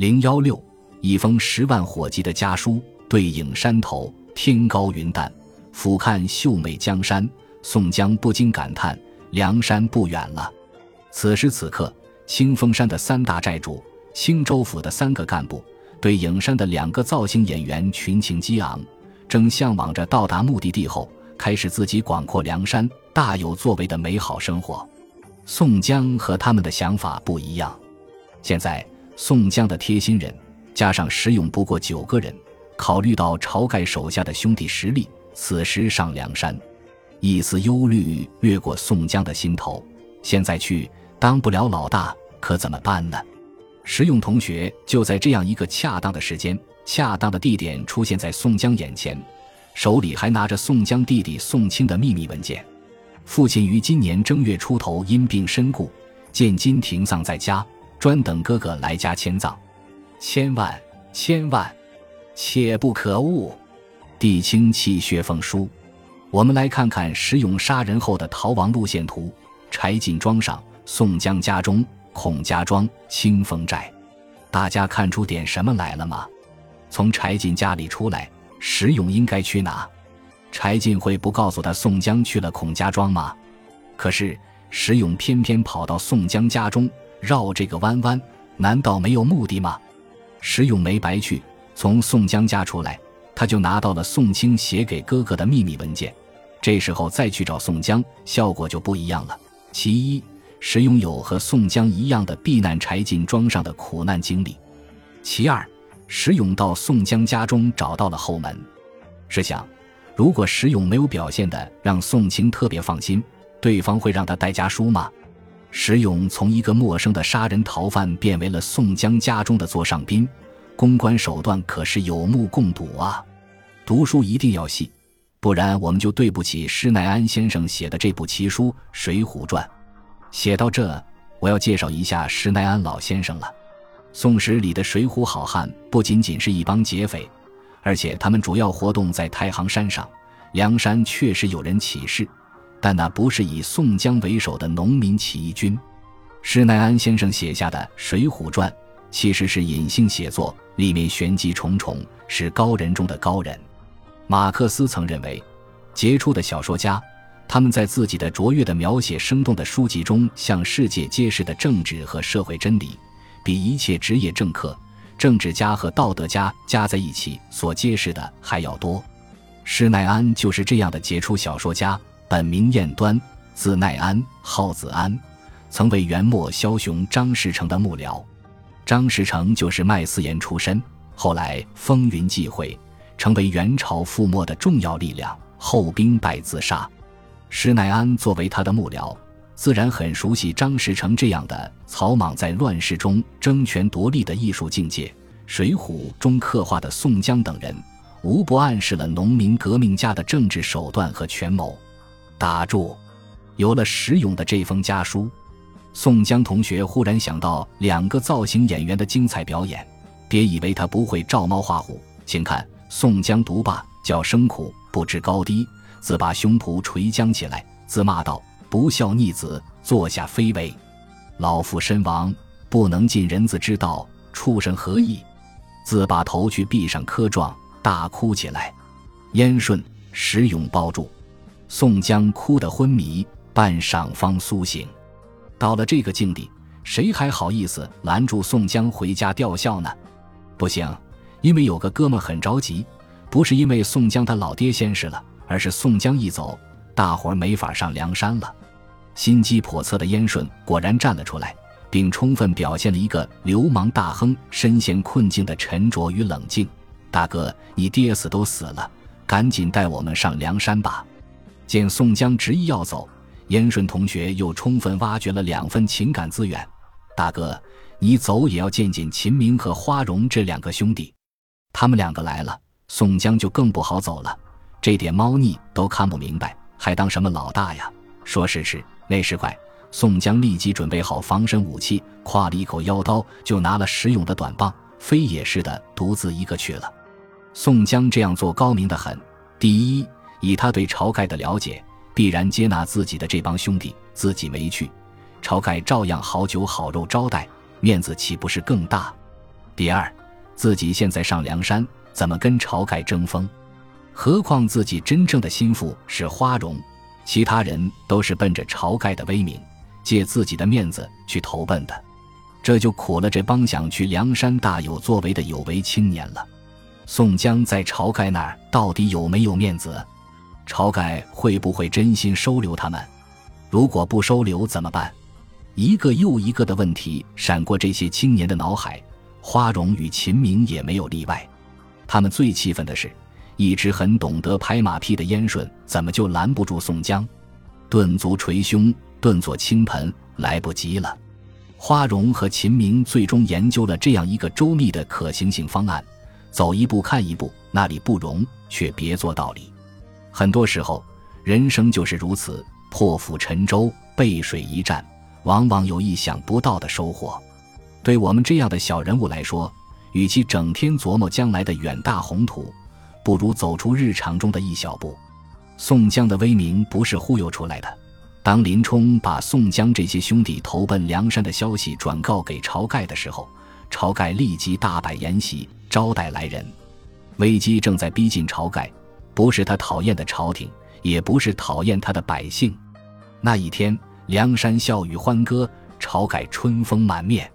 零幺六，一封十万火急的家书，对影山头，天高云淡，俯瞰秀美江山。宋江不禁感叹：梁山不远了。此时此刻，清风山的三大寨主、青州府的三个干部，对影山的两个造型演员群情激昂，正向往着到达目的地后，开始自己广阔梁山、大有作为的美好生活。宋江和他们的想法不一样。现在，宋江的贴心人加上石勇不过九个人，考虑到晁盖手下的兄弟实力，此时上梁山，一丝忧虑掠过宋江的心头。现在去当不了老大，可怎么办呢？石勇同学就在这样一个恰当的时间、恰当的地点出现在宋江眼前，手里还拿着宋江弟弟宋清的秘密文件。父亲于今年正月初头因病身故，现今停丧在家，专等哥哥来家迁葬。千万千万，切不可误！弟亲泣血奉书。我们来看看石勇杀人后的逃亡路线图：柴进庄上，宋江家中，孔家庄，清风寨。大家看出点什么来了吗？从柴进家里出来，石勇应该去哪？柴进会不告诉他宋江去了孔家庄吗？可是石勇偏偏跑到宋江家中，绕这个弯弯，难道没有目的吗？石勇没白去，从宋江家出来，他就拿到了宋清写给哥哥的秘密文件。这时候再去找宋江，效果就不一样了。其一，石勇有和宋江一样的避难柴进庄上的苦难经历；其二，石勇到宋江家中找到了后门。试想。如果石勇没有表现的让宋清特别放心，对方会让他带家书吗？石勇从一个陌生的杀人逃犯变为了宋江家中的座上宾，公关手段可是有目共睹啊！读书一定要细，不然我们就对不起施耐庵先生写的这部奇书《水浒传》。写到这，我要介绍一下施耐庵老先生了。宋史里的水浒好汉不仅仅是一帮劫匪。而且他们主要活动在太行山上，梁山确实有人起事，但那不是以宋江为首的农民起义军。施耐庵先生写下的《水浒传》其实是隐性写作，里面玄机重重，是高人中的高人。马克思曾认为，杰出的小说家，他们在自己的卓越的描写、生动的书籍中向世界揭示的政治和社会真理，比一切职业政客。政治家和道德家加在一起所揭示的还要多。施耐庵就是这样的杰出小说家，本名彦端，字耐庵，号子安，曾为元末枭雄张士诚的幕僚。张士诚就是卖私盐出身，后来风云际会，成为元朝覆没的重要力量，后兵败自杀。施耐庵作为他的幕僚。自然很熟悉张士诚这样的草莽在乱世中争权夺利的艺术境界，《水浒》中刻画的宋江等人，无不暗示了农民革命家的政治手段和权谋。打住！有了石勇的这封家书，宋江同学忽然想到两个造型演员的精彩表演。别以为他不会照猫画虎，请看宋江独霸叫声苦，不知高低，自把胸脯垂将起来，自骂道。不孝逆子，坐下非为。老父身亡，不能尽人子之道，畜生何意？自把头去壁上磕撞，大哭起来。燕顺、石勇抱住宋江，哭得昏迷，半晌方苏醒。到了这个境地，谁还好意思拦住宋江回家吊孝呢？不行，因为有个哥们很着急，不是因为宋江他老爹先逝了，而是宋江一走，大伙儿没法上梁山了。心机叵测的燕顺果然站了出来，并充分表现了一个流氓大亨身陷困境的沉着与冷静。大哥，你爹死都死了，赶紧带我们上梁山吧！见宋江执意要走，燕顺同学又充分挖掘了两份情感资源。大哥，你走也要见见秦明和花荣这两个兄弟，他们两个来了，宋江就更不好走了。这点猫腻都看不明白，还当什么老大呀？说时迟。那时快，宋江立即准备好防身武器，挎了一口腰刀，就拿了石勇的短棒，飞也似的独自一个去了。宋江这样做高明的很。第一，以他对晁盖的了解，必然接纳自己的这帮兄弟，自己没去，晁盖照样好酒好肉招待，面子岂不是更大？第二，自己现在上梁山，怎么跟晁盖争锋？何况自己真正的心腹是花荣，其他人都是奔着晁盖的威名，借自己的面子去投奔的，这就苦了这帮想去梁山大有作为的有为青年了。宋江在晁盖那儿到底有没有面子？晁盖会不会真心收留他们？如果不收留怎么办？一个又一个的问题闪过这些青年的脑海，花荣与秦明也没有例外。他们最气愤的是，一直很懂得拍马屁的燕顺，怎么就拦不住宋江？顿足捶胸，顿作倾盆，来不及了。花荣和秦明最终研究了这样一个周密的可行性方案。走一步看一步，那里不容，却别做道理。很多时候，人生就是如此，破釜沉舟，背水一战，往往有意想不到的收获。对我们这样的小人物来说，与其整天琢磨将来的远大宏图，不如走出日常中的一小步。宋江的威名不是忽悠出来的。当林冲把宋江这些兄弟投奔梁山的消息转告给晁盖的时候，晁盖立即大摆筵席。招待来人，危机正在逼近晁盖，不是他讨厌的朝廷，也不是讨厌他的百姓。那一天，梁山笑语欢歌，晁盖春风满面。